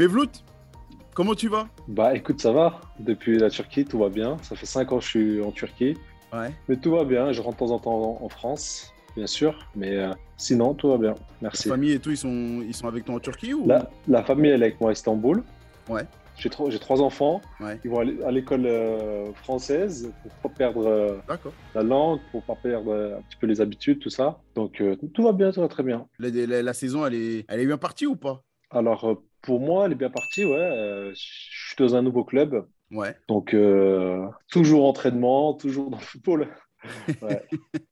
Mevlout, comment tu vas? Bah écoute, ça va. Depuis la Turquie, tout va bien. Ça fait 5 ans que je suis en Turquie. Ouais. Mais tout va bien. Je rentre de temps en temps en France, bien sûr. Mais euh, sinon, tout va bien. Merci. famille et tout, ils sont, ils sont avec toi en Turquie ou? La, la famille, elle est avec moi à Istanbul. Ouais. J'ai trois, j'ai trois enfants. Ouais. Ils vont à l'école euh, française pour pas perdre euh, la langue, pour pas perdre euh, un petit peu les habitudes, tout ça. Donc tout va bien, tout va très bien. La, la- la saison, elle est, elle est bien partie ou pas? Alors pour moi, elle est bien partie. Ouais. Euh, je suis dans un nouveau club. Ouais. Donc, euh, toujours entraînement, toujours dans le football. Ouais.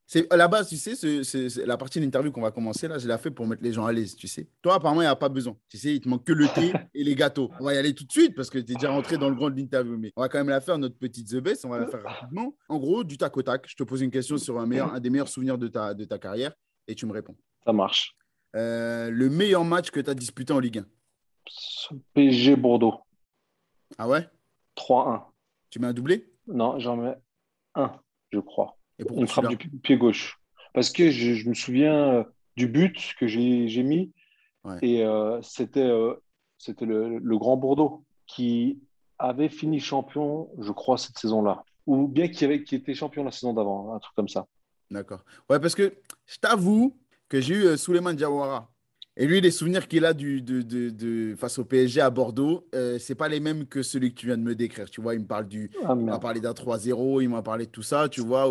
C'est à la base, tu sais, c'est- la partie de l'interview qu'on va commencer là, je l'ai fait pour mettre les gens à l'aise, tu sais. Toi, apparemment, il n'y a pas besoin. Tu sais, il te manque que le thé et les gâteaux. On va y aller tout de suite parce que tu es déjà rentré dans le grand de l'interview. Mais on va quand même la faire, notre petite The Best. On va la faire rapidement. En gros, du tac au tac, je te pose une question sur un, meilleur, un des meilleurs souvenirs de ta, de ta carrière et tu me réponds. Ça marche. Euh, le meilleur match que tu as disputé en Ligue 1 PSG Bordeaux, Ah ouais? 3-1. Tu mets un doublé? Non, j'en mets un, je crois. Et pourquoi Une frappe du pi- pied gauche. Parce que je, je me souviens euh, du but que j'ai mis. Ouais. Et euh, c'était euh, le Grand Bordeaux qui avait fini champion, je crois, cette saison-là. Ou bien qui, avait, qui était champion la saison d'avant, un truc comme ça. D'accord. Ouais, parce que je t'avoue que j'ai eu euh, Souleymane Diawara. Et lui, les souvenirs qu'il a du, de, de- de- face au PSG à Bordeaux, euh, c'est pas les mêmes que celui que tu viens de me décrire. Tu vois, il me parle du, Ah, il m'a parlé d'un 3-0, il m'a parlé de tout ça, tu vois.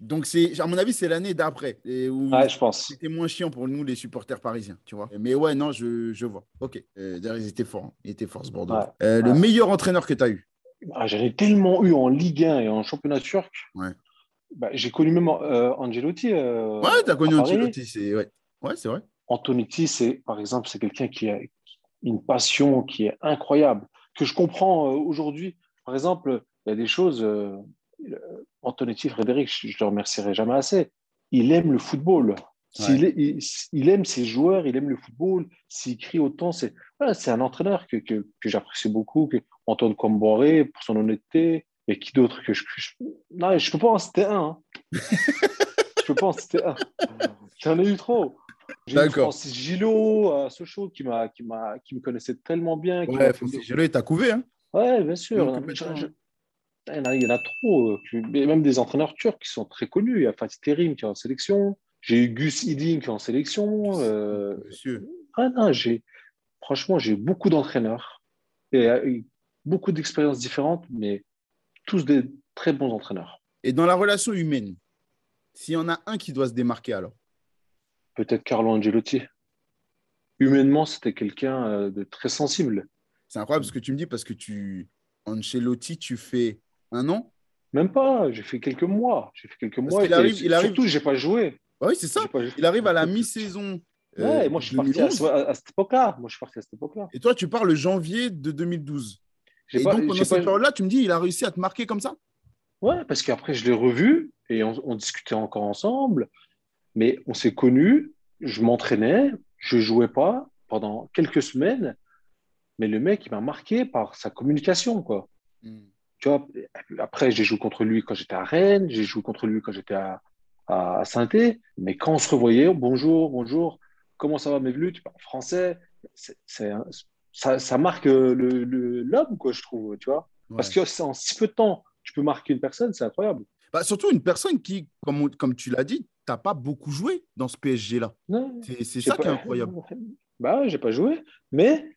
Donc, c'est, à mon avis, c'est l'année d'après, où Ouais, je pense. c'était moins chiant pour nous, les supporters parisiens, tu vois. Mais ouais, non, je, je vois. Ok. Euh, D'ailleurs, ils étaient forts. hein. Ils étaient forts, ce Bordeaux. Ouais. Euh, Le meilleur entraîneur que tu as eu? Ah, J'en ai tellement eu en Ligue 1 et en championnat turc. Ouais. Bah, j'ai connu même euh, Angelotti. euh, Ouais, tu as connu. Ancelotti, c'est ouais. Ouais, c'est vrai. Antonetti, c'est par exemple, c'est quelqu'un qui a une passion qui est incroyable, que je comprends euh, aujourd'hui. Par exemple, il y a des choses. euh, euh, Antonetti, Frédéric, je ne le remercierai jamais assez. Il aime le football. Il, il aime ses joueurs, il aime le football. S'il crie autant, c'est voilà, c'est un entraîneur que, que, que j'apprécie beaucoup. Que Antoine Comboré, pour son honnêteté. Et qui d'autre que je, je, Non, je peux pas en citer un. hein. je peux pas en citer un. J'en ai eu trop. J'ai eu. Francis Gillot à Sochaux qui, m'a, qui, m'a, qui me connaissait tellement bien. qui Ouais, Francis Gélot, il t'a couvé, hein Ouais, bien sûr. Je- je- Il y, en a, il y en a trop. euh, que- mais Même des entraîneurs turcs qui sont très connus. Il y a Fatih Terim qui est en sélection. J'ai eu Gus Hiddink qui est en sélection. euh, Monsieur. ah non, j'ai, franchement, j'ai beaucoup d'entraîneurs et, euh, et beaucoup d'expériences différentes, mais tous des très bons entraîneurs. Et dans la relation humaine, s'il y en a un qui doit se démarquer alors? Peut-être Carlo Angelotti. Humainement, c'était quelqu'un euh, de très sensible. C'est incroyable ce que tu me dis parce que tu, Ancelotti, tu fais un an? Même pas, j'ai fait quelques mois. J'ai fait quelques mois. et arrive- il arrive- Surtout, j'ai pas joué. Ah Oui, c'est ça. Pas- Il arrive à la mi-saison. euh, Ouais, et moi, je suis parti à, 2011. à- à cette époque-là. Moi, je suis parti à cette époque-là. Et toi, tu parles le janvier de 2012. J'ai Et pas- donc, pendant cette période-là, tu me dis, il a réussi à te marquer comme ça? Ouais, parce qu'après, je l'ai revu et on, on discutait encore ensemble. Mais on s'est connus, je m'entraînais, je jouais pas pendant quelques semaines. Mais le mec, il m'a marqué par sa communication, quoi. Tu vois, après, j'ai joué contre lui quand j'étais à Rennes, j'ai joué contre lui quand j'étais à, à saint Mais quand on se revoyait, bonjour, bonjour, comment ça va, Mevlut? Tu parles français. C'est un- ça, ça marque euh, le, le- l'homme, quoi, je trouve, tu vois. Parce que c'est en si peu de temps, tu peux marquer une personne, c'est incroyable. Bah, surtout une personne qui, comme, comme tu l'as dit, t'as pas beaucoup joué dans ce PSG-là. C'est ça pas- qui est incroyable. Bah, j'ai pas joué, mais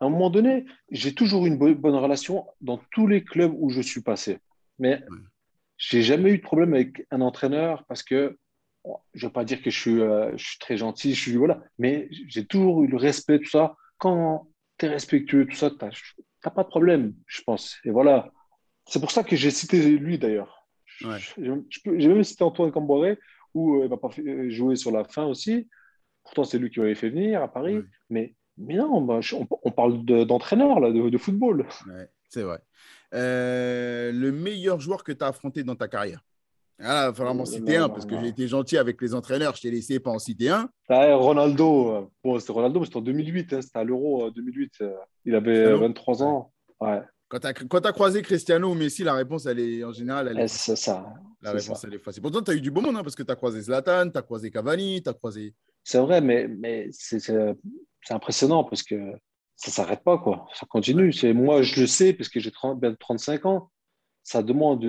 à un moment donné, j'ai toujours eu une bo- bonne relation dans tous les clubs où je suis passé. Mais Ouais. j'ai jamais eu de problème avec un entraîneur parce que bon, je veux pas dire que je suis, euh, je suis très gentil, je suis voilà, mais j'ai toujours eu le respect, tout ça. Quand tu es respectueux, tout ça, tu n'as pas de problème, je pense. Et voilà. C'est pour ça que j'ai cité lui d'ailleurs. Ouais. J'ai même cité Antoine Camboré où euh, il m'a pas euh, jouer sur la fin aussi. Pourtant, c'est lui qui m'avait fait venir à Paris. Ouais. Mais, mais non, bah, on, on parle de- d'entraîneur, là, de, de football. Ouais, c'est vrai. Euh, le meilleur joueur que tu as affronté dans ta carrière? Ah, Il va falloir m'en citer un parce que j'ai été gentil avec les entraîneurs. Je t'ai laissé pas en citer un. Ah, Ronaldo, bon, c'était Ronaldo, mais c'était en 2008. hein, c'était à l'Euro euh, 2008. euh, il avait Cristiano 23 ans. Ouais, Quand tu as, croisé Cristiano ou Messi, la réponse, elle est en général, elle est Eh, c'est ça. La réponse, ça. elle est facile. Pourtant, tu as eu du beau monde, hein, parce que tu as croisé Zlatan, tu as croisé Cavani, tu as croisé. C'est vrai, mais, mais c'est impressionnant parce que ça s'arrête pas, quoi. Ça continue. Moi, je le sais, parce que j'ai 30, bien 35 ans. Ça demande,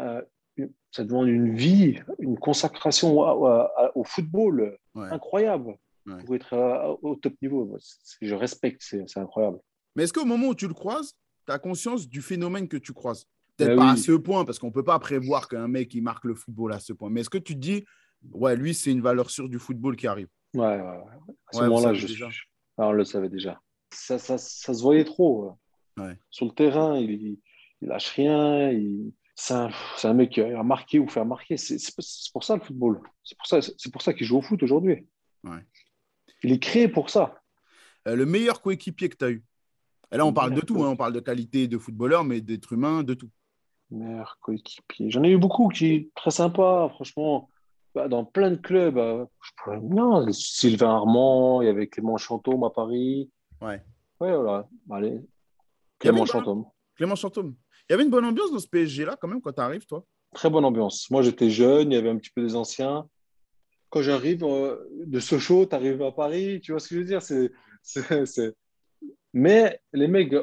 euh, une- ça demande une vie, une consacration au, football Ouais. incroyable Ouais. pour être à- au top niveau. Je respecte, c'est incroyable. Mais est-ce qu'au moment où tu le croises, tu as conscience du phénomène que tu croises Peut-être Ben pas à ce point, parce qu'on ne peut pas prévoir qu'un mec il marque le football à ce point. Mais est-ce que tu te dis, ouais, lui, c'est une valeur sûre du football qui arrive? Ouais, ouais, ouais. À ce Ouais, moment-là, je suis- ah, on le savait déjà. Ça, ça, ça se voyait trop. Ouais. Sur le terrain, il, il, lâche rien. Il... C'est un, un mec qui a marqué ou faire marquer. C'est pour ça le football. C'est pour ça, c'est pour ça qu'il joue au foot aujourd'hui. Ouais. Il est créé pour ça. Euh, Le meilleur coéquipier que tu as eu? Et là, on Le parle de tout. hein, on parle de qualité de footballeur, mais d'être humain, de tout. Meilleur coéquipier. J'en ai eu beaucoup qui est très sympa, franchement. Bah, dans plein de clubs. euh, je pourrais- Non, Sylvain Armand, il y avait Clément Chantôme à Paris. Ouais. Ouais, voilà. Allez. Clément Chantôme. Clément Chantôme. Il y avait une bonne ambiance dans ce PSG-là, quand même, quand tu arrives, toi Très bonne ambiance. Moi, j'étais jeune, il y avait un petit peu des anciens. Quand j'arrive euh, de Sochaux, tu arrives à Paris, tu vois ce que je veux dire? C'est- Mais les mecs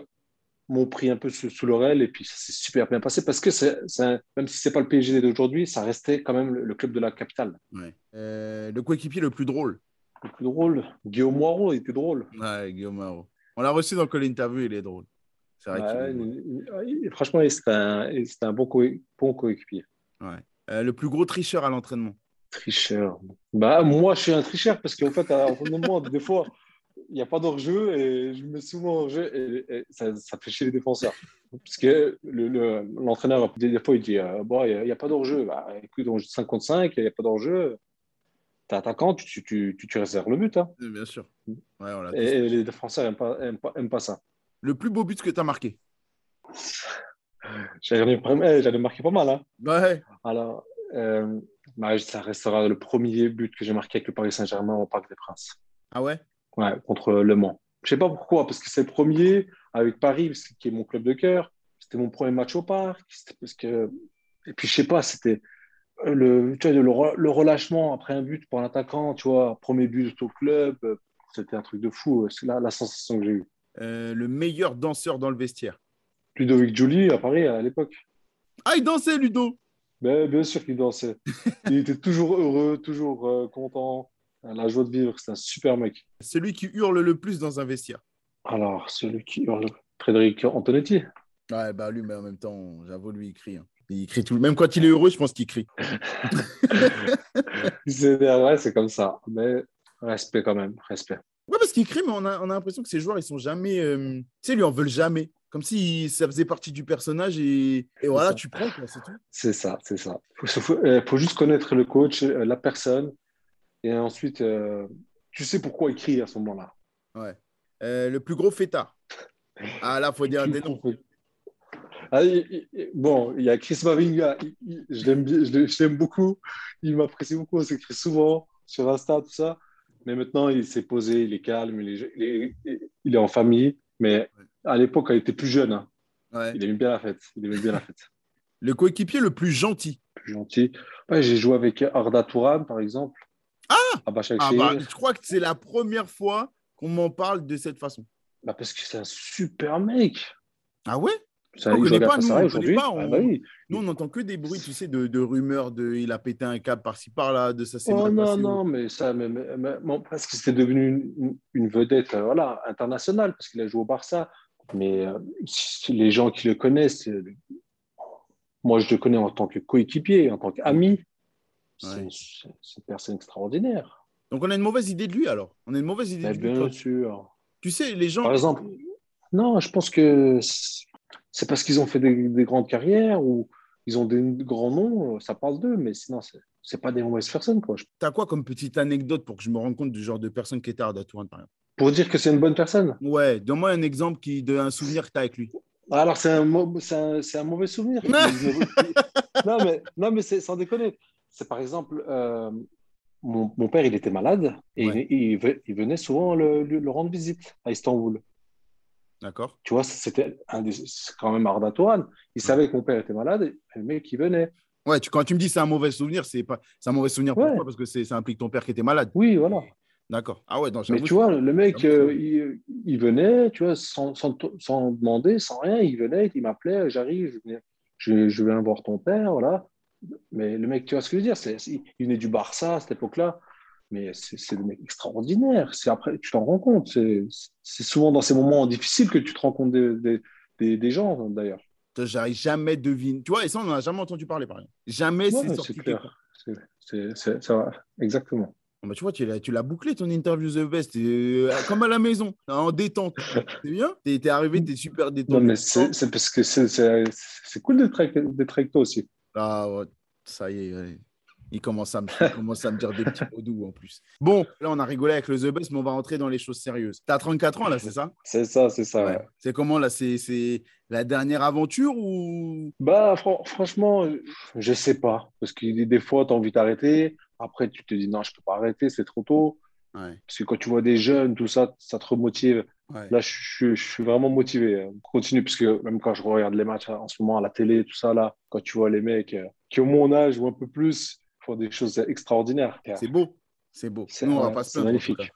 m'ont pris un peu sous, sous l'oreille et puis ça s'est super bien passé parce que c'est, c'est même si c'est pas le PSG d'aujourd'hui, ça restait quand même le, le club de la capitale. ouais. Euh, Le coéquipier le plus drôle Le plus drôle, Guillaume Moirot, il était drôle. Ouais, Guillaume Marot. On l'a reçu dans Call Interview, il est drôle. C'est vrai Ouais, franchement, c'était un, un bon, coé- bon coéquipier. Ouais. Euh, le plus gros tricheur à l'entraînement Tricheur. Bah, moi, je suis un tricheur parce qu'en fait, à l'entraînement, des fois, il n'y a pas d'hors-jeu et je me mets souvent en jeu et, et ça, ça fait chier les défenseurs. Parce que le- le- l'entraîneur, des, fois, il dit euh, Bon, il n'y a, pas d'hors-jeu. Bah, écoute, on joue 5 contre 5, il n'y a pas d'hors-jeu. T'es attaquant, tu, tu, tu, tu, réserves le but. hein. Bien sûr. Ouais, on Et, les défenseurs n'aiment pas, aiment pas, aiment pas ça. Le plus beau but que tu as marqué J'en ai, eh, j'en ai marqué pas mal. Hein. Ouais. Alors, euh, bah, ça restera le premier but que j'ai marqué avec le Paris Saint-Germain au Parc des Princes. Ah ouais? Ouais, contre Le Mans. Je sais pas pourquoi, parce que c'est le premier avec Paris, qui est mon club de cœur. C'était mon premier match au parc. Parce que... Et puis, je sais pas, c'était le, tu vois, le, re- le relâchement après un but pour un attaquant, tu vois, premier but au club. euh, C'était un truc de fou. C'est la, la sensation que j'ai eue. Euh, Le meilleur danseur dans le vestiaire Ludovic Giuli à Paris à l'époque. Ah, il dansait, Ludo Ben, bien sûr qu'il dansait. Il était toujours heureux, toujours euh, content. La joie de vivre, c'est un super mec. Celui qui hurle le plus dans un vestiaire Alors, celui qui hurle, Frédéric Antonetti. Ouais, bah lui, mais en même temps, j'avoue, lui, il crie. hein. Il crie tout. Même quand il est heureux, je pense qu'il crie. C'est ouais, c'est comme ça. Mais respect quand même, respect. Ouais, parce qu'il crie, mais on a, on a l'impression que ces joueurs, ils sont jamais. euh, Tu sais, lui en veulent jamais. Comme si ça faisait partie du personnage et, et voilà, ça. tu prends, c'est tout. C'est ça, c'est ça. Il faut, faut- euh, faut juste connaître le coach, euh, la personne, et ensuite, euh, tu sais pourquoi il crie à ce moment-là. Ouais. Euh, le plus gros fêtard. Ah là, faut dire des noms. Ah, il- il- bon, il y a Chris Mavinga, il- je l'aime beaucoup, il m'apprécie beaucoup, on s'écrit souvent sur Insta, tout ça. Mais maintenant, il s'est posé, il est calme, il est, en famille. Mais à l'époque, quand il était plus jeune, hein, Ouais. il aimait bien la fête. Il aimait bien la fête. Le coéquipier le plus gentil. Plus gentil. Ouais, j'ai joué avec Arda Touran, par exemple. Ah À Başakşehir. Ah bah, je crois que c'est la première fois qu'on m'en parle de cette façon. Bah, parce que c'est un super mec. Ah ouais? Ça, On joue connaît pas, nous, Galatasaray on connaît pas, on- Ah bah oui. Nous, on n'entend que des bruits, tu sais, de, de rumeurs de il a pété un câble par-ci par-là, de ça s'est Oh non, non, mais ça, mais, mais- mais- bon, parce que c'était devenu une, vedette euh, voilà, internationale, parce qu'il a joué au Barça. Mais euh, les gens qui le connaissent, euh, moi je le connais en tant que coéquipier, en tant qu'ami. C'est Ouais. une- c'est une personne extraordinaire. Donc on a une mauvaise idée de lui alors. On a une mauvaise idée de lui. bien sûr. Tu sais, les gens. Par exemple, non, je pense que c'est parce qu'ils ont fait des, des grandes carrières ou ils ont des grands noms, ça parle d'eux, mais sinon, c'est pas des mauvaises personnes. Quoi. T'as quoi comme petite anecdote pour que je me rende compte du genre de personne qui était à Arda Touran, par exemple? Pour dire que c'est une bonne personne? Ouais, donne-moi un exemple qui, de un souvenir que tu as avec lui. Alors, c'est un, un, c'est un mauvais souvenir. non, mais, non, mais c'est sans déconner. C'est par exemple, euh, mon, mon père, il était malade et Ouais. il, il ve- il venait souvent le, rendre visite à Istanbul. D'accord Tu vois, c'était quand même Arda Touran. Il savait que mon père était malade et le mec, il venait. Ouais, tu, quand tu me dis c'est un mauvais souvenir, c'est pas un mauvais souvenir Ouais. pourquoi Parce que ça implique ton père qui était malade. Oui, voilà. D'accord. Ah ouais, non, Mais tu vois, le mec, euh, il, il venait, tu vois, sans, sans, sans demander, sans rien, il venait, il m'appelait, j'arrive, je, je viens voir ton père, voilà. Mais le mec, tu vois ce que je veux dire, c'est, il venait du Barça à cette époque-là, mais c'est des mecs extraordinaires. C'est après, tu t'en rends compte. C'est souvent dans ces moments difficiles que tu te rends compte des, des, des, des gens, d'ailleurs. J'arrive jamais deviné. Tu vois, et ça, on n'en a jamais entendu parler, par exemple. Jamais Ouais, c'est sorti. C'est- ça va, exactement. Ah bah, tu vois, tu l'as, bouclé ton interview The Best, euh, comme à la maison, en détente. C'est bien? T'es, t'es arrivé, t'es super Non, détendu. mais c'est parce que c'est- c'est c'est cool d'être avec, d'être avec toi aussi. Ah ouais, ça y est. ouais. Il commence, à me, il commence à me dire des petits mots doux en plus. Bon, là, on a rigolé avec le The Best, mais on va rentrer dans les choses sérieuses. T'as 34 ans, là, c'est ça? C'est ça, c'est ça. Ouais. ouais. C'est comment, là C'est, c'est la dernière aventure ou? Bah, fran- franchement, je sais pas. Parce que des fois, tu as envie d'arrêter. Après, tu te dis non, je peux pas arrêter, c'est trop tôt. Ouais, Parce que quand tu vois des jeunes, tout ça, ça te remotive. Ouais. Là, je, suis- je suis vraiment motivé. Continue, parce que même quand je regarde les matchs hein, en ce moment à la télé, tout ça, là, quand tu vois les mecs euh, qui ont mon âge ou un peu plus, font des choses extraordinaires. C'est beau. C'est beau. C'est- Nous, on va ouais, pas se c'est plaindre. en magnifique.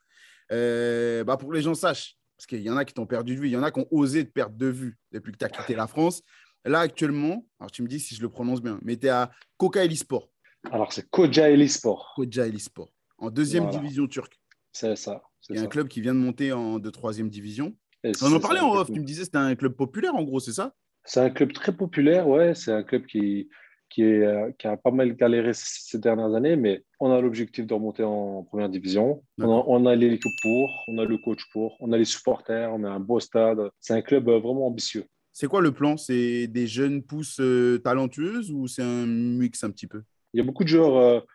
Euh, bah, pour que les gens sachent, parce qu'il y en a qui t'ont perdu de vue, il y en a qui ont osé te perdre de vue depuis que tu as quitté la France. Là, actuellement, alors tu me dis si je le prononce bien, mais tu es à Koka Sport, Alors, c'est Kocaeli Sport. Kocaeli Sport, en deuxième Voilà. division turque. C'est ça. c'est Il y a un ça. club qui vient de monter en de troisième division. Et On en parlait en off, tu me disais que c'était un club populaire en gros, c'est ça? C'est un club très populaire, ouais. C'est un club qui, qui, est, euh, qui a pas mal galéré ces dernières années, mais on a l'objectif de remonter en première division. On a, on a l'équipe pour, on a le coach pour, on a les supporters, on a un beau stade. C'est un club euh, vraiment ambitieux. C'est quoi le plan? C'est des jeunes pousses euh, talentueuses ou c'est un mix un petit peu? Il y a beaucoup de joueurs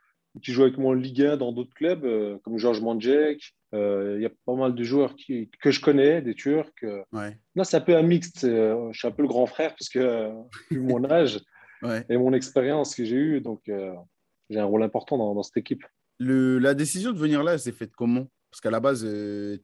qui jouent avec moi en Ligue 1 dans d'autres clubs, euh, comme Georges Mandjek. Euh, il y a pas mal de joueurs qui, que je connais, des Turcs. euh. Ouais, Là, c'est un peu un mixte. euh, je suis un peu le grand frère parce que, vu mon âge ouais. et mon expérience que j'ai eue, donc j'ai un rôle important dans, dans cette équipe. Le, la décision de venir là, elle s'est faite comment? Parce qu'à la base,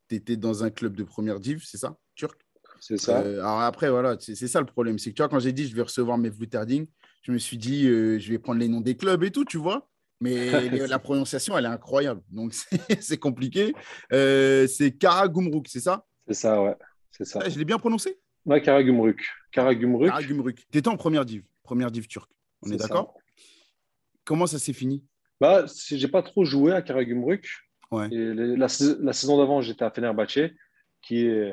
tu étais dans un club de première div, c'est ça? Turc? C'est ça. Alors après, voilà, c'est ça le problème. C'est que tu vois, quand j'ai dit je vais recevoir mes Vluterding, je me suis dit je vais prendre les noms des clubs et tout, tu vois? Mais la prononciation, elle est incroyable. Donc c'est compliqué. Euh, c'est Karagumruk, c'est ça? C'est ça, ouais. C'est ça. Ah, Je l'ai bien prononcé? Ouais. Karagümrük. Karagumruk. Tu étais en première div, première div turque. On est, d'accord? Comment ça s'est fini? Bah, j'ai pas trop joué à Karagümrük. Ouais. Et la, sais- la saison d'avant, j'étais à Fenerbahçe, qui est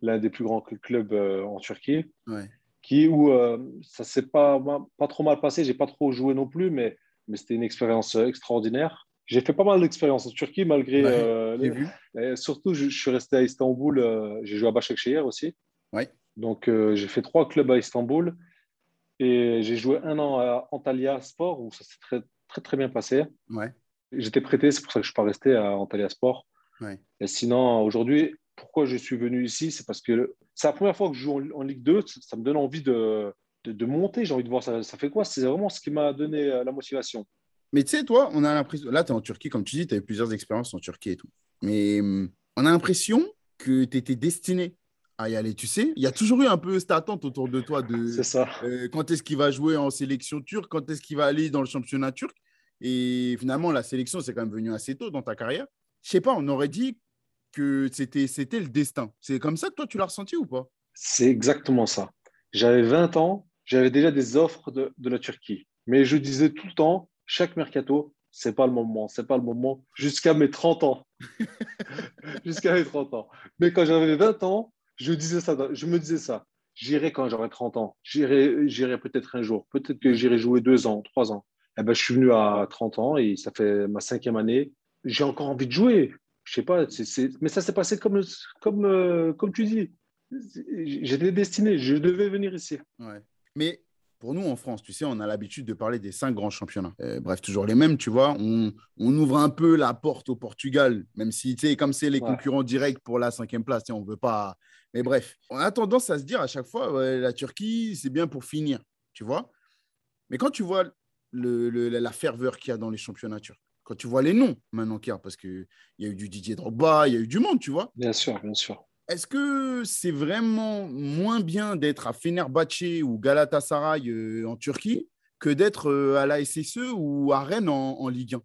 l'un des plus grands cl- clubs euh, en Turquie, Ouais. qui où euh, ça s'est pas pas trop mal passé. J'ai pas trop joué non plus, mais mais c'était une expérience euh, extraordinaire. J'ai fait pas mal d'expériences en Turquie malgré. Ouais, euh, les- vu. et surtout, je, je suis resté à Istanbul. euh, j'ai joué à Başakşehir aussi. Ouais. Donc, euh, j'ai fait trois clubs à Istanbul et j'ai joué un an à Antalya Sport où ça s'est très, très, très bien passé. Ouais. J'étais prêté, c'est pour ça que je ne suis pas resté à Antalya Sport. Ouais. Et sinon, aujourd'hui, pourquoi je suis venu ici C'est parce que c'est la première fois que je joue en, en Ligue 2. Ça, ça me donne envie de, de, de monter. J'ai envie de voir ça, ça fait quoi? C'est vraiment ce qui m'a donné euh, la motivation. Mais tu sais, toi, on a l'impression. Là, tu es en Turquie, comme tu dis, tu as eu plusieurs expériences en Turquie et tout. Mais hum, on a l'impression que tu étais destiné à y aller. Tu sais, il y a toujours eu un peu cette attente autour de toi de C'est ça. euh, quand est-ce qu'il va jouer en sélection turque, quand est-ce qu'il va aller dans le championnat turc? Et finalement, la sélection, c'est quand même venu assez tôt dans ta carrière. Je sais pas, on aurait dit que c'était c'était le destin. C'est comme ça que toi, tu l'as ressenti ou pas? C'est exactement ça. J'avais 20 ans, j'avais déjà des offres de, de la Turquie. Mais je disais tout le temps, chaque mercato, c'est pas le moment, c'est pas le moment, jusqu'à mes 30 ans. jusqu'à mes 30 ans. Mais quand j'avais 20 ans, je, disais ça, je me disais ça. J'irai quand j'aurai 30 ans. J'irai, peut-être un jour. Peut-être que j'irai jouer deux ans, trois ans. Eh ben, je suis venu à 30 ans et ça fait ma cinquième année. J'ai encore envie de jouer. Je sais pas, mais ça s'est passé comme, comme, euh, comme tu dis. J'étais destiné, je devais venir ici. Ouais. Mais pour nous en France, tu sais, on a l'habitude de parler des cinq grands championnats. Euh, bref, toujours les mêmes, tu vois. On, on ouvre un peu la porte au Portugal, même si, tu sais, comme c'est les Ouais. concurrents directs pour la cinquième place, tu sais, on veut pas. Mais bref, on a tendance à se dire à chaque fois, ouais, la Turquie, c'est bien pour finir, tu vois. Mais quand tu vois le, le- la ferveur qu'il y a dans les championnats turcs, quand tu vois les noms maintenant qu'il y a, parce qu'il y a eu du Didier Drogba, il y a eu du monde, tu vois. Bien sûr, bien sûr. Est-ce que c'est vraiment moins bien d'être à Fenerbahçe ou Galatasaray euh, en Turquie que d'être euh, à la SSE ou à Rennes en, en Ligue 1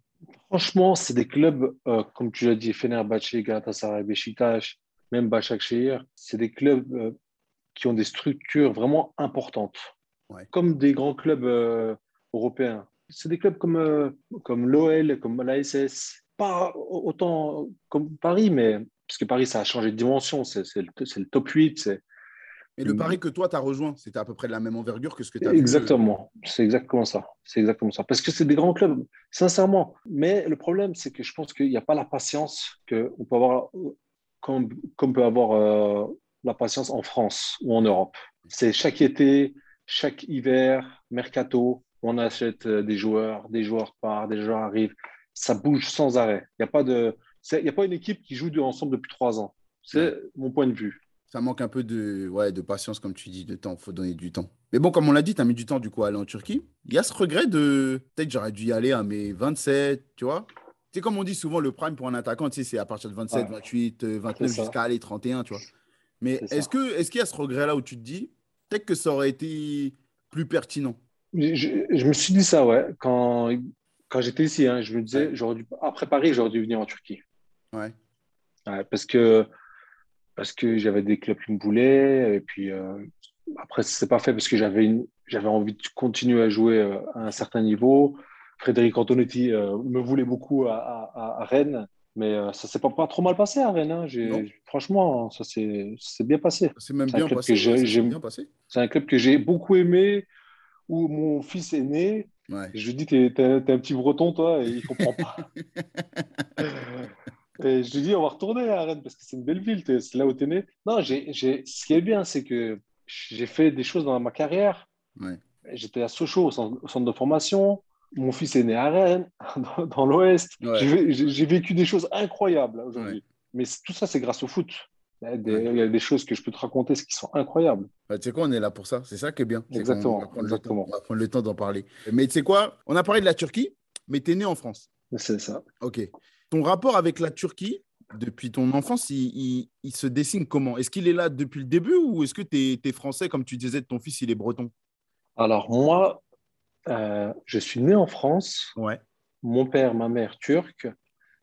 Franchement, c'est des clubs, euh, comme tu l'as dit, Fenerbahçe, Galatasaray, Beşiktaş, même Başakşehir, c'est des clubs euh, qui ont des structures vraiment importantes, Ouais. comme des grands clubs euh, européens. C'est des clubs comme, comme l'OL, comme l'ASS, pas autant comme Paris, mais parce que Paris, ça a changé de dimension, c'est le, top 8, c'est Et le Mm. pari que toi, tu as rejoint, c'était à peu près de la même envergure que ce que tu as vu. Exactement, c'est exactement ça. C'est exactement ça. Parce que c'est des grands clubs, sincèrement. Mais le problème, c'est que je pense qu'il n'y a pas la patience qu'on peut avoir, comme, comme peut avoir euh, la patience en France ou en Europe. C'est chaque été, chaque hiver, mercato, on achète euh, des joueurs, des joueurs partent, des joueurs arrivent. Ça bouge sans arrêt. Il n'y a pas de, il n'y a pas une équipe qui joue ensemble depuis trois ans. C'est mon point de vue. Ça manque un peu de, ouais, de patience, comme tu dis, de temps. Il faut donner du temps. Mais bon, comme on l'a dit, tu as mis du temps du coup à aller en Turquie. Il y a ce regret de. Peut-être que j'aurais dû y aller à mes 27, tu vois. C'est comme on dit souvent, le prime pour un attaquant, tu sais, c'est à partir de 27, Ouais. 28, euh, 29 C'est ça. jusqu'à aller 31, tu vois. Mais est-ce que est-ce qu'il y a ce regret-là où tu te dis, peut-être que ça aurait été plus pertinent? Je, me suis dit ça, ouais, quand, quand j'étais ici. hein, je me disais, j'aurais dû, après Paris, j'aurais dû venir en Turquie. Ouais. Ouais, parce que, parce que j'avais des clubs qui me voulaient. Et puis, euh, après, c'est pas fait parce que j'avais une, j'avais envie de continuer à jouer euh, à un certain niveau. Frédéric Antonetti euh, me voulait beaucoup à, à- à Rennes. Mais euh, ça s'est pas, pas trop mal passé à Rennes. hein. J'ai- franchement, ça s'est ça s'est bien passé. C'est même C'est bien club passé. j'ai- bien. C'est un club que j'ai beaucoup aimé, où mon fils est né. Ouais. Je lui dis, t'es, t'es- t'es un petit breton, toi, et il comprend pas. je lui dis, on va retourner à Rennes parce que c'est une belle ville, c'est là où t'es né. Non, j'ai, ce qui est bien, c'est que j'ai fait des choses dans ma carrière. Ouais. J'étais à Sochaux, au centre, de formation. Mon fils est né à Rennes, dans, dans l'Ouest. Ouais. J'ai, vécu des choses incroyables aujourd'hui. Mais c'est- tout ça, c'est grâce au foot. Il y, a des, Ouais. il y a des choses que je peux te raconter qui sont incroyables. Bah, tu sais quoi, on est là pour ça. C'est ça qui est bien. Exactement, va temps- exactement. on va prendre le temps d'en parler. Mais tu sais quoi, on a parlé de la Turquie, mais tu es né en France. C'est ça. Ok. Ton rapport avec la Turquie, depuis ton enfance, il, il- il se dessine comment? Est-ce qu'il est là depuis le début ou est-ce que tu es, français, comme tu disais, ton fils, il est breton? Alors, moi, euh, je suis né en France. Ouais. Mon père, ma mère, turc.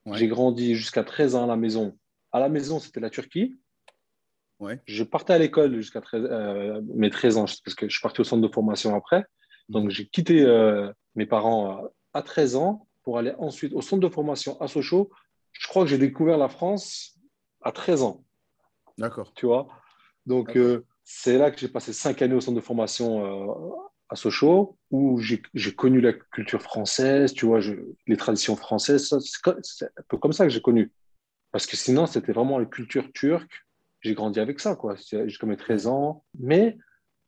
Ouais. J'ai grandi jusqu'à 13 ans à la maison. À la maison, c'était la Turquie. Ouais. Je partais à l'école jusqu'à 13, euh, mes 13 ans, parce que je suis parti au centre de formation après. Donc, j'ai quitté euh, mes parents à 13 ans pour aller ensuite au centre de formation à Sochaux. Je crois que j'ai découvert la France à 13 ans, D'accord. tu vois? Donc, euh, c'est là que j'ai passé cinq années au centre de formation euh, à Sochaux, où j'ai j'ai connu la culture française, tu vois, je- les traditions françaises. ça, C'est un peu comme ça que j'ai connu. Parce que sinon, c'était vraiment la culture turque. J'ai grandi avec ça, quoi, jusqu'à mes 13 ans. Mais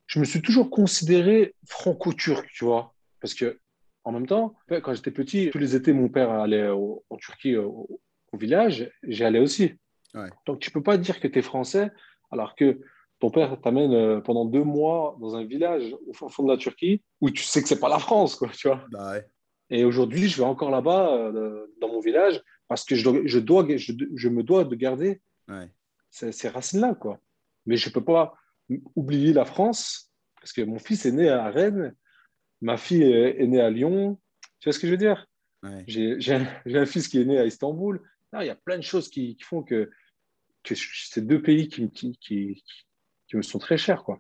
je me suis toujours considéré franco-turc, tu vois. Parce que, en même temps, quand j'étais petit, tous les étés, mon père allait au- en Turquie, au, au village, j'y allais aussi. Ouais. Donc, tu peux pas dire que tu es français alors que ton père t'amène euh, pendant deux mois dans un village au fond fond de la Turquie où tu sais que c'est pas la France, quoi, tu vois. Bah ouais. Et aujourd'hui, je vais encore là-bas, euh, dans mon village, parce que je, dois, je, dois, je, je me dois de garder Ouais. ces, ces racines-là, quoi. Mais je peux pas oublier la France, parce que mon fils est né à Rennes, ma fille est, est née à Lyon. Tu vois ce que je veux dire? Ouais. J'ai un, fils qui est né à Istanbul. Non, il y a plein de choses qui, qui font que, que c'est deux pays qui, qui, qui, qui me sont très chers, quoi.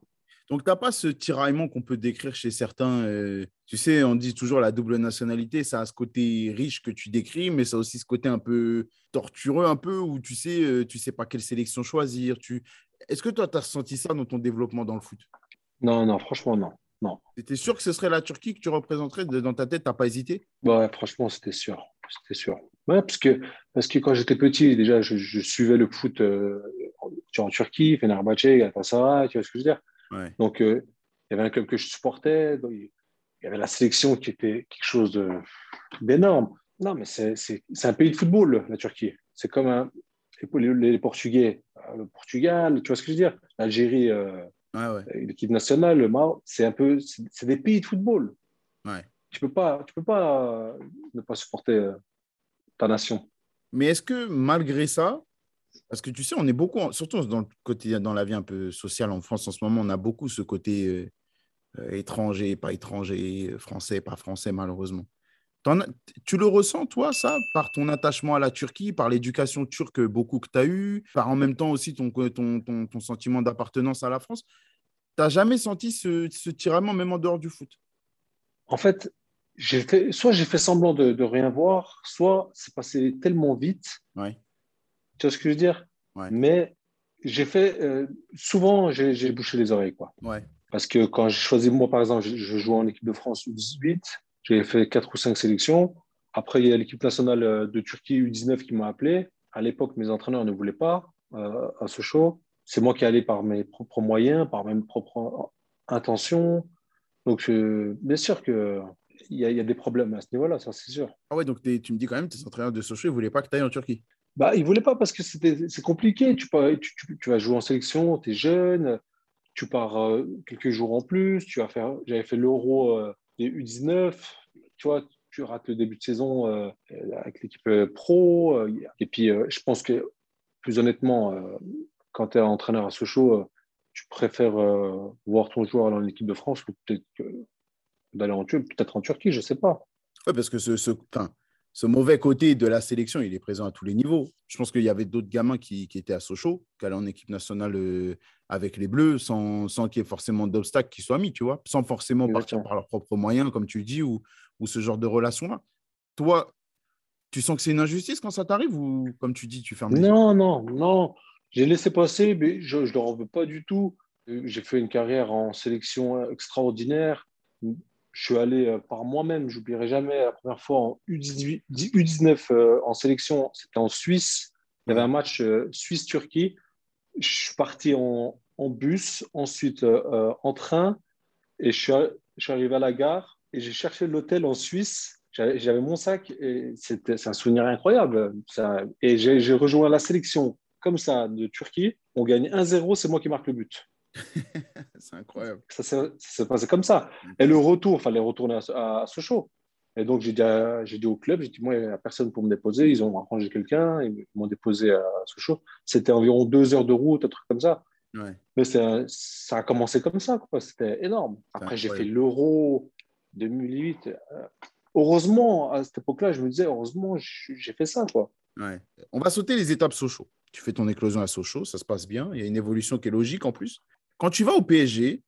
Donc, tu n'as pas ce tiraillement qu'on peut décrire chez certains. euh, tu sais, on dit toujours la double nationalité, ça a ce côté riche que tu décris, mais ça a aussi ce côté un peu tortureux, un peu où tu sais, euh, tu sais pas quelle sélection choisir. Tu... Est-ce que toi, tu as ressenti ça dans ton développement dans le foot? Non, non, franchement, non. Non. Tu étais sûr que ce serait la Turquie que tu représenterais dans ta tête Tu n'as pas hésité? Ouais, franchement, c'était sûr. C'était sûr. Ouais, parce que, parce que quand j'étais petit, déjà, je, je suivais le foot euh, en, en Turquie, Fenerbahçe, Galatasaray, tu vois ce que je veux dire? Ouais. Donc, euh, il y avait un club que je supportais. il y avait la sélection qui était quelque chose d'énorme. Non, mais c'est un pays de football, la Turquie. C'est comme un, les, les Portugais, euh, le Portugal, tu vois ce que je veux dire? L'Algérie, euh, Ouais, ouais. l'équipe nationale, le Maroc, c'est un peu, c'est des pays de football. ouais. Tu peux pas, tu peux pas euh, ne pas supporter euh, ta nation. Mais est-ce que malgré ça, parce que tu sais, on est beaucoup, surtout dans le côté, dans la vie un peu sociale en France en ce moment, on a beaucoup ce côté euh, euh, étranger, pas étranger, euh, français, pas français, malheureusement. Tu le ressens, toi, ça, par ton attachement à la Turquie, par l'éducation turque beaucoup que tu as eue, par en même temps aussi ton, ton, ton, sentiment d'appartenance à la France? Tu n'as jamais senti ce, ce tiraillement, même en dehors du foot? En fait, fait, soit j'ai fait semblant de, de, rien voir, soit c'est passé tellement vite. Ouais. Tu vois ce que je veux dire? Ouais. Mais j'ai fait, euh, souvent, j'ai bouché les oreilles. Quoi. Ouais. Parce que quand j'ai choisi, moi, par exemple, je, je jouais en équipe de France U18, j'ai fait quatre ou cinq sélections. Après, il y a l'équipe nationale euh, de Turquie U19 qui m'a appelé. À l'époque, mes entraîneurs ne voulaient pas euh, à ce show. C'est moi qui allais par mes propres moyens, par mes propres intentions. Donc, bien sûr qu'il y, a, il y a des problèmes à ce niveau-là, ça c'est sûr. Ah ouais, donc tu me dis quand même, tes entraîneurs de Sochaux ne voulaient pas que tu ailles en Turquie bah, Ils ne voulaient pas parce que c'est compliqué. Tu, tu, tu, tu, vas jouer en sélection, tu es jeune, tu pars euh, quelques jours en plus, tu vas faire, j'avais fait l'Euro euh, des U19, tu vois, tu rates le début de saison euh, avec l'équipe pro. et puis, je pense que, plus honnêtement, quand tu es entraîneur à Sochaux, tu préfères voir ton joueur dans l'équipe de France que peut-être d'aller en peut-être en Turquie, je ne sais pas. Oui, parce que ce, ce, ce mauvais côté de la sélection, il est présent à tous les niveaux. Je pense qu'il y avait d'autres gamins qui, étaient à Sochaux, qui allaient en équipe nationale euh, avec les Bleus, sans, sans qu'il y ait forcément d'obstacles qui soient mis, tu vois, sans forcément partir par leurs propres moyens, comme tu dis, ou, ou ce genre de relation-là. Toi, tu sens que c'est une injustice quand ça t'arrive ou, comme tu dis, tu fermes les Non, non, non. J'ai laissé passer, mais je ne leur veux pas du tout. Euh, j'ai fait une carrière en sélection extraordinaire je suis allé euh, par moi-même, j'oublierai jamais la première fois en U18, U19 euh, en sélection, c'était en Suisse. Il y avait un match euh, Suisse-Turquie. Je suis parti en, bus, ensuite en train, et je suis, arrivé à la gare et j'ai cherché l'hôtel en Suisse. J'avais mon sac et c'est un souvenir incroyable. et j'ai rejoint la sélection comme ça de Turquie. On gagne 1-0, c'est moi qui marque le but. c'est incroyable. Ça s'est passé comme ça. Et le retour, il fallait retourner à, à Sochaux. Et donc, j'ai dit, dit, au club, j'ai dit, moi, il n'y a personne pour me déposer. Ils ont arrangé quelqu'un, ils m'ont déposé à Sochaux. C'était environ deux heures de route, un truc comme ça. Mais ça a commencé comme ça, C'était énorme. Après, j'ai fait l'Euro 2008. Euh, heureusement, à cette époque-là, je me disais, heureusement, j'ai fait ça, quoi. Ouais. On va sauter les étapes Sochaux. Tu fais ton éclosion à Sochaux, ça se passe bien. Il y a une évolution qui est logique en plus. Quand tu vas au PSG,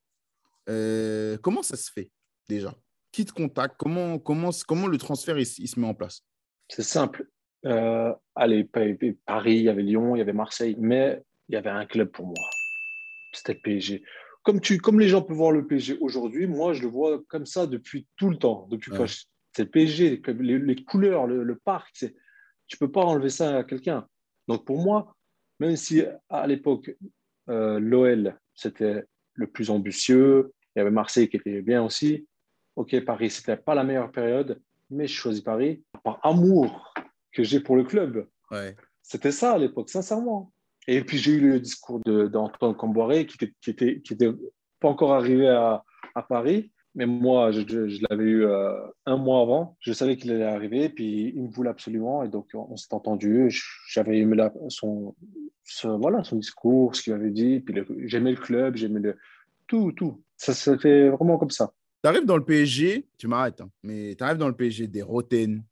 euh, comment ça se fait déjà? Qui te contacte? Comment, comment, comment le transfert il, se met en place? C'est simple. Euh, allez, Paris, il y avait Lyon, il y avait Marseille, mais il y avait un club pour moi. C'était le PSG. Comme, tu, comme les gens peuvent voir le PSG aujourd'hui, moi, je le vois comme ça depuis tout le temps. Depuis c'est le PSG, les, couleurs, le, parc. Tu ne peux pas enlever ça à quelqu'un. Donc pour moi, même si à l'époque, euh, l'OL c'était le plus ambitieux. Il y avait Marseille qui était bien aussi. Ok, Paris, c'était pas la meilleure période, mais je choisis Paris par amour que j'ai pour le club. C'était ça à l'époque, sincèrement. Et puis j'ai eu le discours d'Antoine Camboiré qui était, qui était, pas encore arrivé à, Paris, mais moi, je, l'avais eu euh, un mois avant. Je savais qu'il allait arriver, puis il me voulait absolument. Et donc, on s'est entendu. J'avais aimé la, son, voilà, son discours, ce qu'il avait dit. Puis j'aimais le club, j'aimais le... tout, tout. Ça se fait vraiment comme ça. Tu arrives dans le PSG, tu m'arrêtes, hein, mais tu arrives dans le PSG des Roten,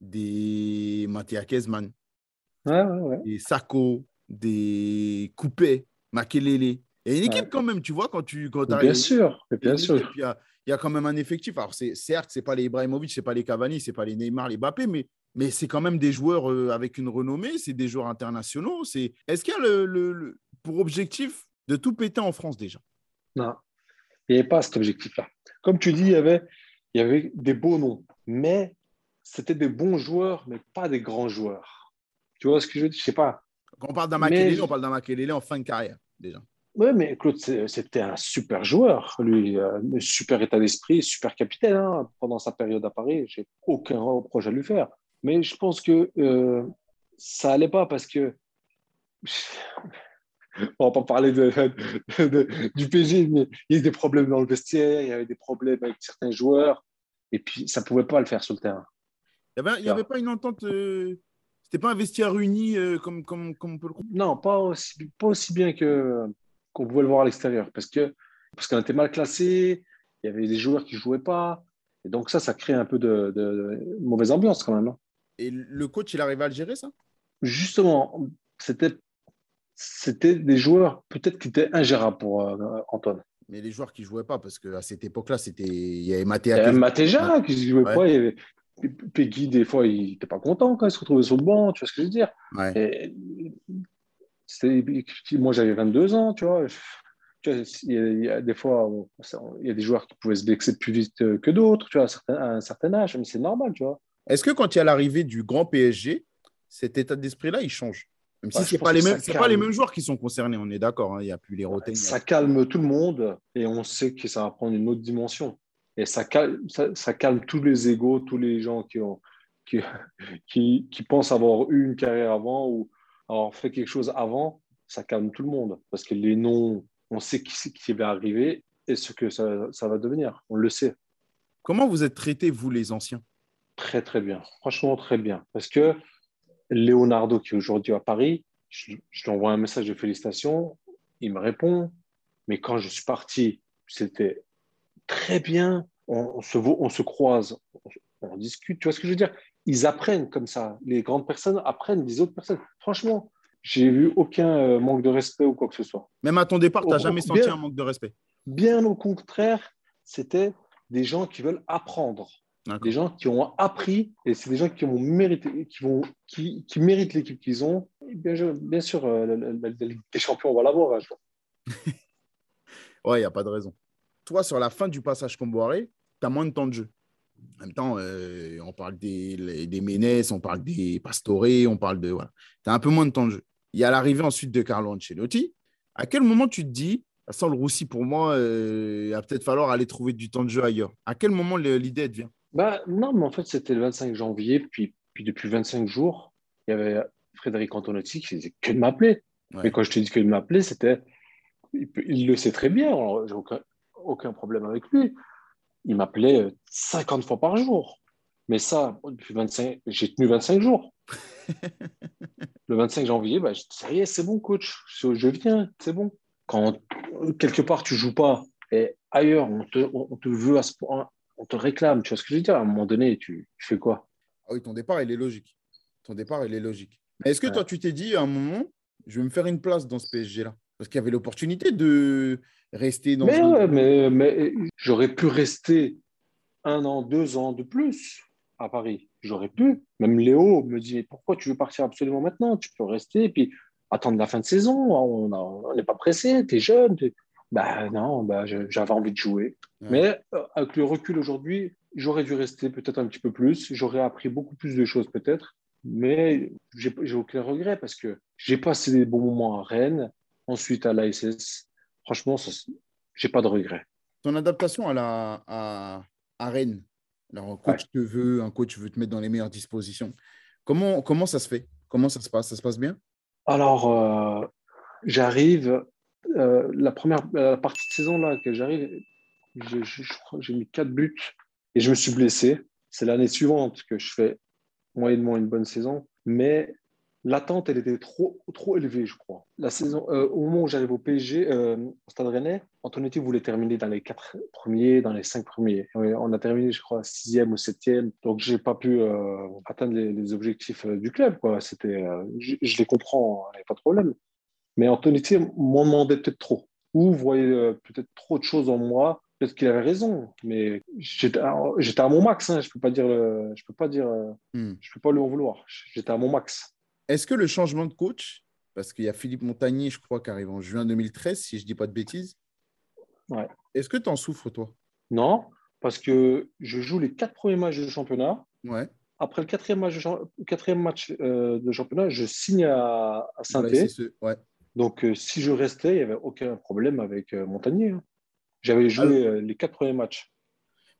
des ouais, ouais, ouais. des Sako, des Coupé, Makelele. Et une équipe quand même, tu vois, quand tu quand Bien sûr, bien sûr. Il y, y a quand même un effectif. Alors, certes, ce n'est pas les Ibrahimovic, ce n'est pas les Cavani, ce n'est pas les Neymar, les Mbappé, mais mais c'est quand même des joueurs euh, avec une renommée, c'est des joueurs internationaux. C'est... Est-ce qu'il y a le, pour objectif de tout péter en France déjà? Non, il n'y avait pas cet objectif-là. Comme tu dis, il y avait, il y avait des beaux noms, mais c'était des bons joueurs, mais pas des grands joueurs. Tu vois ce que je veux dire? Je sais pas. Quand on parle d'un Makelele, on parle d'un Makelele en fin de carrière, déjà. Oui, mais Claude, c'était un super joueur, lui, un euh, super état d'esprit, super capitaine. Hein. Pendant sa période à Paris, j'ai aucun reproche à lui faire. Mais je pense que euh, ça allait pas parce que. On va pas parler de, du PG, mais il y a eu des problèmes dans le vestiaire, il y avait des problèmes avec certains joueurs, et puis ça pouvait pas le faire sur le terrain. Il n'y avait, avait, pas une entente. Euh, c'était pas un vestiaire uni euh, comme, comme, comme on peut le Non, pas aussi, pas aussi bien que qu'on pouvait le voir à l'extérieur, parce que parce qu'on était mal classé, il y avait des joueurs qui jouaient pas, Et donc ça, ça crée un peu de, de mauvaise ambiance quand même. hein. Et le coach, il arrive à le gérer, ça? Justement, c'était c'était des joueurs peut-être qui étaient ingérables pour euh, Antoine. Mais les joueurs qui jouaient pas, parce qu'à cette époque-là, c'était il y avait Il y avait Matéja qui jouait Ouais. pas. Il y avait Peggy, des fois, il n'était pas content quand il se retrouvait sur le banc. Tu vois ce que je veux dire Ouais. Et c'était- moi, j'avais 22 ans, tu vois. Tu vois, il y a, il y a des fois, on- il y a des joueurs qui pouvaient se vexer plus vite euh, que d'autres, tu vois, à un certain, à un certain âge, mais c'est normal, tu vois. Est-ce que quand il y a l'arrivée du grand PSG, cet état d'esprit-là, il change? Même si Ouais, ce pas, les mêmes, pas les mêmes joueurs qui sont concernés, on est d'accord. hein, Il n'y a plus les Roten. Ça calme tout le monde et on sait que ça va prendre une autre dimension. Et ça calme, ça, ça calme tous les égaux, tous les gens qui, ont, qui, qui, qui pensent avoir eu une carrière avant ou avoir fait quelque chose avant. Ça calme tout le monde parce que les noms, on sait qui, qui va arriver et ce que ça, ça va devenir. On le sait Comment vous êtes traités, vous, les anciens? Très, très bien. Franchement, très bien. Parce que Leonardo, qui est aujourd'hui à Paris, je, je lui envoie un message de félicitations. Il me répond. Mais quand je suis parti, c'était très bien. On, on se, on se croise, on, on discute. Tu vois ce que je veux dire? Ils apprennent comme ça. Les grandes personnes apprennent des autres personnes. Franchement, j'ai vu aucun euh, manque de respect ou quoi que ce soit. Même à ton départ, tu n'as jamais bien. senti un manque de respect. Bien au contraire, c'était des gens qui veulent apprendre. Des gens qui ont appris et c'est des gens qui ont mérité, qui, vont, qui, qui méritent l'équipe qu'ils ont. Et bien, sûr, euh, la, la- la- la Ligue des Champions, on va l'avoir. un jour. Ouais, il n'y a pas de raison. Toi, sur la fin du passage Comboiré, tu as moins de temps de jeu. En même temps, euh, on parle des, les- des Ménès, on parle des Pastore, on parle de. Voilà. Tu as un peu moins de temps de jeu. Il y a l'arrivée ensuite de Carlo Ancelotti. À quel moment tu te dis, sans le roussi pour moi, euh, il va peut-être falloir aller trouver du temps de jeu ailleurs? À quel moment l'idée elle te vient? Bah, non, mais en fait, c'était le 25 janvier, puis, puis depuis 25 jours, il y avait Frédéric Antonotti qui faisait que de m'appeler. Ouais. Mais quand je te dis que de m'appeler, c'était. Il, le sait très bien, j'ai aucun, aucun problème avec lui. Il m'appelait euh, 50 fois par jour. Mais ça, depuis 25, j'ai tenu 25 jours. le 25 janvier, bah, je- ça y est, c'est bon, coach. Je, viens, c'est bon. Quand euh, quelque part tu joues pas et ailleurs on te, on on te veut à ce point, on te réclame, tu vois ce que je veux dire? À un moment donné, tu, tu fais quoi? Ah oui, ton départ, il est logique. Ton départ, il est logique. Mais est-ce que Ouais. toi, tu t'es dit à un moment, je vais me faire une place dans ce PSG-là Parce qu'il y avait l'opportunité de rester dans mais, ouais, mais, mais j'aurais pu rester un an, deux ans de plus à Paris. J'aurais pu. Même Léo me dit mais pourquoi tu veux partir absolument maintenant? Tu peux rester et puis attendre la fin de saison. On n'est pas pressé, tu es jeune. t'es- Bah non, je- j'avais envie de jouer. Ouais. Mais euh, avec le recul aujourd'hui, j'aurais dû rester peut-être un petit peu plus. J'aurais appris beaucoup plus de choses peut-être. Mais j'ai j'ai aucun regret parce que j'ai passé des bons moments à Rennes, ensuite à l'ASS. Franchement, j'ai pas de regret. ton adaptation à, la, à, à Rennes. Alors, un coach te veut, un coach veut te mettre dans les meilleures dispositions. Comment, comment ça se fait? Comment ça se passe? Ça se passe bien? Alors, euh, j'arrive, euh, la première la partie de saison là, que j'arrive, j'ai mis quatre buts et je me suis blessé. C'est l'année suivante que je fais moyennement une bonne saison, mais l'attente, elle était trop, trop élevée, je crois. La saison, euh, au moment où j'arrive au PSG, euh, au Stade Rennais, Antonetti voulait terminer dans les quatre premiers, dans les cinq premiers. On a terminé, je crois, sixième ou septième. Donc, j'ai pas pu euh, atteindre les, les objectifs du club. Quoi. C'était, je, je les comprends, il n'y a pas de problème. Mais Antonetti m'en demandait peut-être trop. Ou voyait peut-être trop de choses en moi. Peut-être qu'il avait raison, mais j'étais à, j'étais à mon max. Hein. Je peux pas dire, le- je peux pas dire, Hmm. je peux pas lui en vouloir. J'étais à mon max. Est-ce que le changement de coach, parce qu'il y a Philippe Montagnier, je crois, qui arrive en juin 2013, si je ne dis pas de bêtises, Ouais. est-ce que tu en souffres, toi? Non, parce que je joue les quatre premiers matchs de championnat. Ouais. Après le quatrième match de, champ- quatrième match, euh, de championnat, je signe à, à saint Voilà, c'est ce- ouais. Donc, euh, si je restais, il n'y avait aucun problème avec euh, Montagnier. hein. J'avais joué euh, les quatre premiers matchs.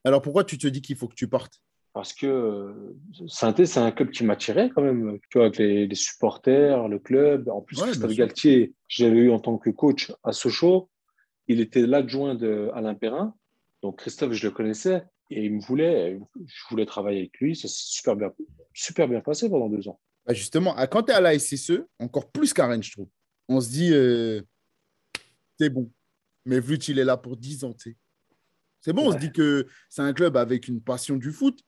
Alors, pourquoi tu te dis qu'il faut que tu partes? Parce que euh, saint c'est un club qui m'attirait quand même. Tu vois, avec les, les supporters, le club. En plus, Ouais, Christophe. Galtier, je l'avais eu en tant que coach à Sochaux. Il était l'adjoint d'Alain Perrin. Donc, Christophe, je le connaissais. Et il me voulait, je voulais travailler avec lui. Ça s'est super bien, super bien passé pendant deux ans. Bah, Justement, à- quand tu es à la SSE, encore plus qu'à Rennes, je trouve, on se dit, euh, c'est bon. Mais Vlut, il est là pour 10 ans, tu sais. C'est bon, on se dit que c'est un club avec une passion du foot.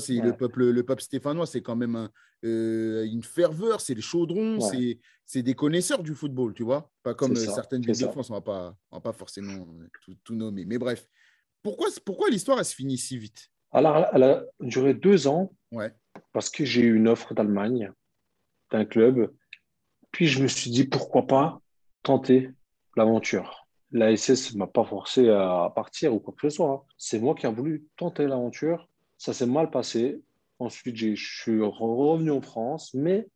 C'est le, peuple, le peuple stéphanois, c'est quand même euh, une ferveur, c'est les chaudrons, c'est des connaisseurs du football, tu vois. Pas comme euh, certaines villes de France, on ne va pas forcément tout, nommer. Mais bref, pourquoi, pourquoi l'histoire, elle se finit si vite? Alors, elle a duré deux ans ouais. parce que j'ai eu une offre d'Allemagne d'un club. Puis je me suis dit, pourquoi pas tenter l'aventure? La SS ne m'a pas forcé à partir ou quoi que ce soit. C'est moi qui ai voulu tenter l'aventure. Ça s'est mal passé. Ensuite, je suis revenu en France. Mais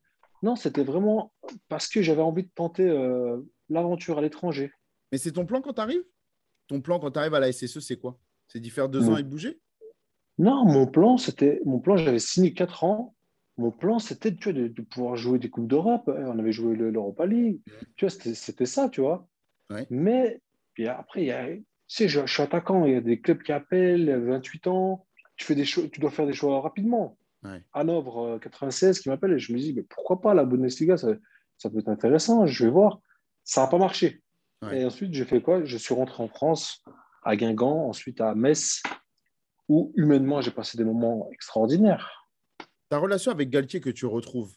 non, c'était vraiment parce que j'avais envie de tenter euh, l'aventure à l'étranger. Mais c'est ton plan quand tu arrives Ton plan quand tu arrives à la SSE, c'est quoi? C'est d'y faire deux ans et de bouger? Non, mon plan, c'était mon plan, j'avais signé quatre ans. Mon plan, c'était de, de, pouvoir jouer des Coupes d'Europe. On avait joué l'Europa League. Tu vois, c'était ça, tu vois. Mais puis après, il y a, tu sais, je, suis attaquant, il y a des clubs qui appellent, 28 ans, tu, fais des tu dois faire des choix rapidement. Hanovre 96 euh, qui m'appelle et je me dis, mais pourquoi pas la Bundesliga, ça, ça peut être intéressant, je vais voir. Ça n'a pas marché. Et ensuite, j'ai fait quoi? Je suis rentré en France, à Guingamp, ensuite à Metz, où humainement, j'ai passé des moments extraordinaires. Ta relation avec Galtier que tu retrouves?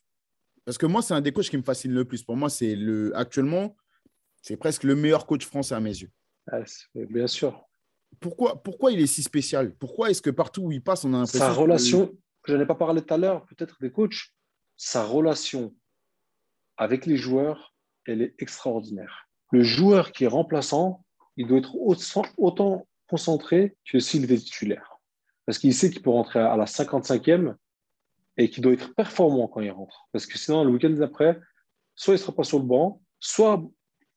Parce que moi, c'est un des coachs qui me fascine le plus. Pour moi, c'est le actuellement, c'est presque le meilleur coach français à mes yeux. bien sûr. Pourquoi, pourquoi il est si spécial? Pourquoi est-ce que partout où il passe, on a l'impression. Sa relation, je n'ai pas parlé tout à l'heure, peut-être des coachs, sa relation avec les joueurs, elle est extraordinaire. Le joueur qui est remplaçant, il doit être autant concentré que s'il était titulaire. Parce qu'il sait qu'il peut rentrer à la 55e et qu'il doit être performant quand il rentre. Parce que sinon, le week-end d'après, soit il ne sera pas sur le banc, soit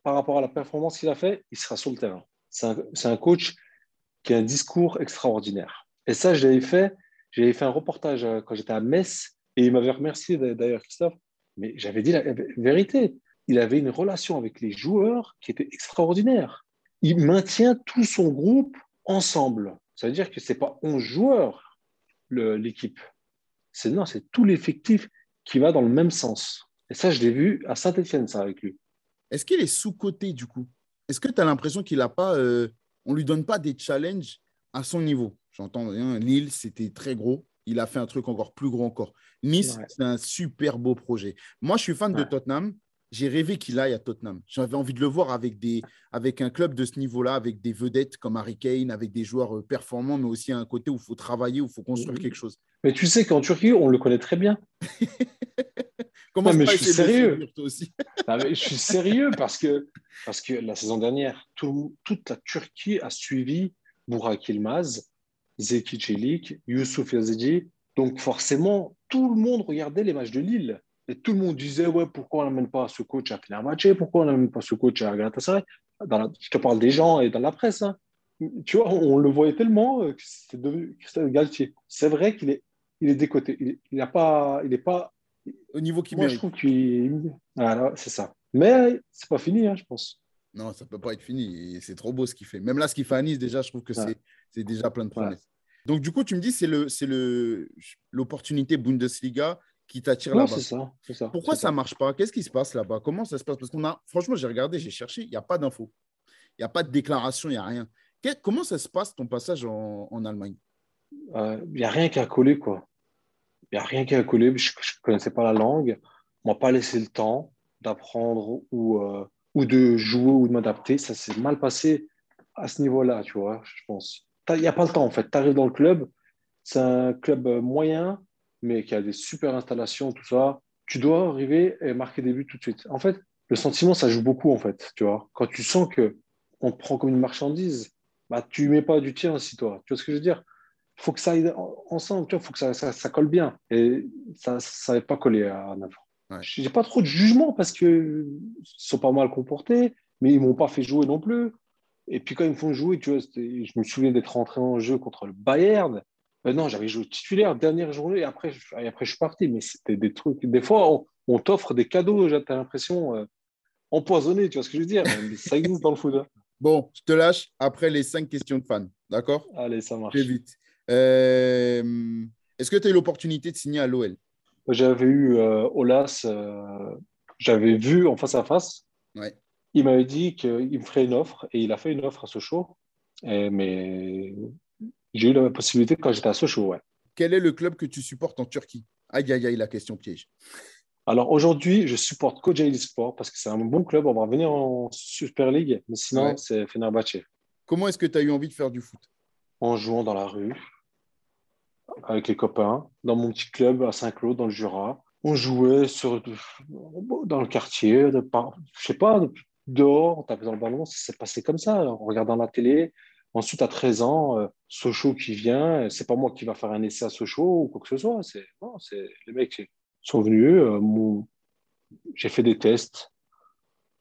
par rapport à la performance qu'il a fait, il sera sur le terrain. C'est un, coach qui a un discours extraordinaire. Et ça, je l'avais fait. J'avais fait un reportage euh, quand j'étais à Metz et il m'avait remercié d'ailleurs, Christophe. Mais j'avais dit la vérité. Il avait une relation avec les joueurs qui était extraordinaire. Il maintient tout son groupe ensemble. Ça veut dire que ce n'est pas 11 joueurs, l'équipe. C'est non, c'est tout l'effectif qui va dans le même sens. Et ça, je l'ai vu à Saint-Etienne, ça, avec lui. Est-ce qu'il est, sous-coté du coup? Est-ce que tu as l'impression qu'il n'a pas. Euh, on ne lui donne pas des challenges à son niveau J'entends rien. Lille, c'était très gros. Il a fait un truc encore plus gros encore. Nice, c'est un super beau projet. Moi, je suis fan de Tottenham. J'ai rêvé qu'il aille à Tottenham. J'avais envie de le voir avec, des, avec un club de ce niveau-là, avec des vedettes comme Harry Kane, avec des joueurs euh, performants, mais aussi un côté où il faut travailler, où il faut construire quelque chose. Mais tu sais qu'en Turquie, on le connaît très bien. Comment mais je suis sérieux. Aussi? Je suis sérieux parce que, parce que la saison dernière, toute la Turquie a suivi Burak Ilmaz, Zeki Çelik, Youssouf Yazidi. Donc forcément, tout le monde regardait les matchs de Lille. Et tout le monde disait, ouais, pourquoi on n'amène pas ce coach à Fenerbahçe Pourquoi on n'amène pas ce coach à Galatasaray? Dans Je te parle des gens et dans la presse. Hein. Tu vois, on le voyait tellement que c'était devenu Christophe Galtier. C'est vrai qu'il est, il est décoté. Il n'est pas, il pas au niveau qui Moi, je trouve qu'il. Ah, c'est ça. Mais c'est pas fini, hein, je pense. Non, ça peut pas être fini. C'est trop beau ce qu'il fait. Même là, ce qu'il fait à Nice, déjà, je trouve que c'est déjà plein de promesses. Donc, du coup, tu me dis, c'est l'opportunité Bundesliga qui t'attire là-bas. C'est ça, ça, Pourquoi ça ne marche pas? Qu'est-ce qui se passe là-bas? Comment ça se passe? Parce qu'on a, franchement, j'ai regardé, j'ai cherché, il n'y a pas d'infos. Il n'y a pas de déclaration, il n'y a rien. comment ça se passe ton passage en, en Allemagne? Euh, Il n'y a rien qui a collé, quoi. Il n'y a rien qui a collé. Je ne connaissais pas la langue. On m'a pas laissé le temps d'apprendre ou, euh, ou de jouer ou de m'adapter. Ça s'est mal passé à ce niveau-là, tu vois, je pense. Il n'y a pas le temps, en fait. Tu arrives dans le club, c'est un club moyen, mais qui a des super installations, tout ça. Tu dois arriver et marquer des buts tout de suite. En fait, le sentiment, ça joue beaucoup, en fait, tu vois. Quand tu sens que on te prend comme une marchandise, bah, tu ne mets pas du tien aussi, toi. Tu vois ce que je veux dire? Faut que ça aille ensemble, il faut que ça, ça, colle bien. Et ça n'avait pas collé à Navarre. Ouais. Je n'ai pas trop de jugement parce qu'ils sont pas mal comportés, mais ils ne m'ont pas fait jouer non plus. Et puis quand ils me font jouer, tu vois, je me souviens d'être rentré en jeu contre le Bayern. Ben non, j'avais joué titulaire dernière journée et après, et après je suis parti. Mais c'était des trucs. Des fois, on, t'offre des cadeaux, j'ai l'impression, euh, empoisonnés, tu vois ce que je veux dire? Ça existe dans le foot. Hein. Bon, je te lâche après les cinq questions de fans. D'accord? Allez, ça marche. vite. Euh, est-ce que tu as eu l'opportunité de signer à l'OL J'avais eu euh, Olas, euh, j'avais vu en face à face. Ouais. Il m'avait dit qu'il me ferait une offre et il a fait une offre à Sochaux. mais j'ai eu la possibilité quand j'étais à Sochaux, ouais. Quel est le club que tu supportes en Turquie? Aïe, aïe, aïe, la question piège. Alors aujourd'hui, je supporte Kocaeli Sport parce que c'est un bon club. On va revenir en Super League, mais sinon, c'est Fenerbahçe. Comment est-ce que tu as eu envie de faire du foot? En jouant dans la rue, avec les copains, dans mon petit club à Saint-Claude, dans le Jura. On jouait sur, dans le quartier, de, je sais pas, dehors, on tapait dans le ballon. Ça s'est passé comme ça, en regardant la télé. Ensuite, à 13 ans, euh, Sochaux qui vient, c'est pas moi qui va faire un essai à Sochaux ou quoi que ce soit. C'est les mecs qui sont venus. Euh, j'ai fait des tests.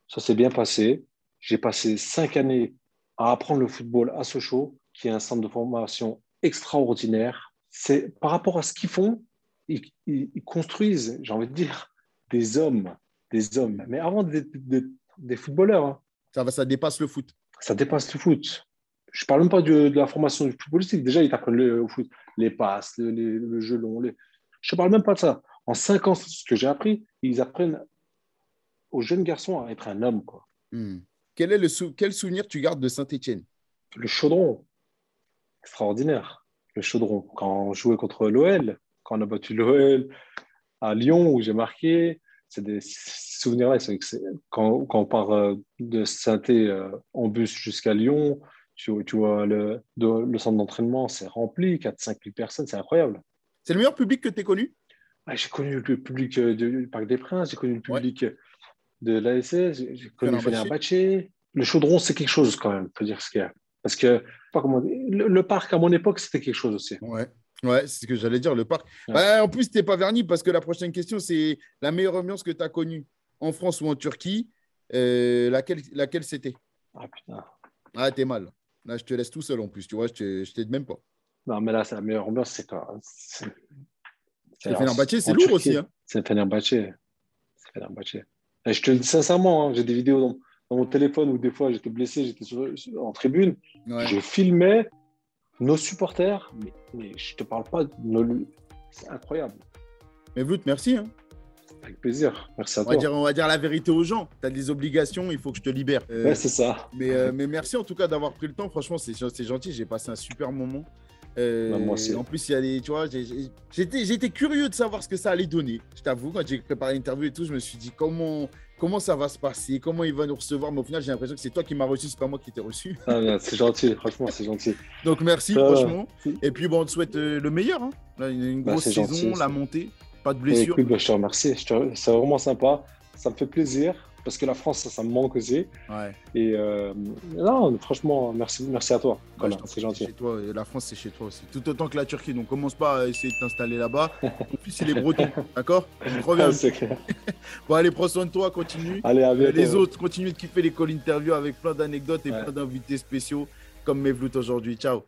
Ça s'est bien passé. J'ai passé cinq années à apprendre le football à Sochaux, qui est un centre de formation extraordinaire. C'est par rapport à ce qu'ils font, ils, construisent, j'ai envie de dire, des hommes, des hommes. Mais avant des, des, footballeurs. Hein. Ça, ça dépasse le foot. Ça dépasse le foot je ne parle même pas de, la formation du footballistique. Déjà, ils t'apprennent le, foot, les passes, le, jeu long. Je ne parle même pas de ça. En cinq ans, ce que j'ai appris, ils apprennent aux jeunes garçons à être un homme. Quoi. Hmm. Quel, est le quel souvenir tu gardes de Saint-Etienne Le chaudron. Extraordinaire. Le chaudron. Quand on jouait contre l'OL, quand on a battu l'OL à Lyon, où j'ai marqué, c'est des souvenirs-là. Quand, quand, on part euh, de saint euh, en bus jusqu'à Lyon, tu, vois, le, le centre d'entraînement, c'est rempli, 4-5 000 personnes, c'est incroyable. C'est le meilleur public que tu as connu J'ai connu le public euh, du Parc des Princes, j'ai connu le public de l'ASS, j'ai connu Fenerbahçe. Le chaudron, c'est quelque chose quand même, faut dire ce qu'il y a. Parce que, pas comment le, parc, à mon époque, c'était quelque chose aussi. Ouais. Ouais, c'est ce que j'allais dire, le parc. Bah, en plus, tu n'es pas verni parce que la prochaine question, c'est la meilleure ambiance que tu as connue en France ou en Turquie. Euh, laquelle laquelle c'était? Ah putain. Ah, t'es mal. Là, je te laisse tout seul en plus, tu vois, je ne t'aide même pas. Non, mais là, c'est la meilleure ambiance, c'est quoi C'est Fenerbahçe, c'est lourd aussi. Hein. C'est Fenerbahçe. C'est Fenerbahçe. Et je te le dis sincèrement, hein, j'ai des vidéos dans, mon téléphone où des fois j'étais blessé, j'étais en tribune. Je filmais nos supporters, mais, mais je ne te parle pas de nos... C'est incroyable. Mais Vlout, merci. Hein. Avec plaisir. Merci à on toi. Va dire, on va dire la vérité aux gens. Tu as des obligations, il faut que je te libère. Euh, ouais, c'est ça. Mais, euh, mais merci en tout cas d'avoir pris le temps. Franchement, c'est gentil. J'ai passé un super moment. Euh, bah, moi aussi. En plus, il y a des, tu vois, j'étais curieux de savoir ce que ça allait donner. Je t'avoue, quand j'ai préparé l'interview et tout, je me suis dit comment, comment ça va se passer, comment il va nous recevoir? Mais au final, j'ai l'impression que c'est toi qui m'as reçu, c'est pas moi qui t'ai reçu. Ah, c'est gentil, franchement, c'est gentil. Donc merci, franchement. Et puis bon, on te souhaite le meilleur. Hein. une bah, grosse saison, la montée. Pas de blessure. Écoute, bah, je te remercie. C'est vraiment sympa. Ça me fait plaisir parce que la France, ça, me manque aussi. Ouais. Et euh, non, franchement, merci, merci à toi. c'est gentil. Chez toi, et la France, c'est chez toi aussi. Tout autant que la Turquie. Donc, commence pas à essayer de t'installer là-bas. En plus, c'est les Bretons. D'accord? Reviens. Ah, bon, allez, prends soin de toi. Continue. Allez, à bientôt. Les autres, continuent de kiffer les call interviews avec plein d'anecdotes et plein d'invités spéciaux comme Mevlout aujourd'hui. Ciao.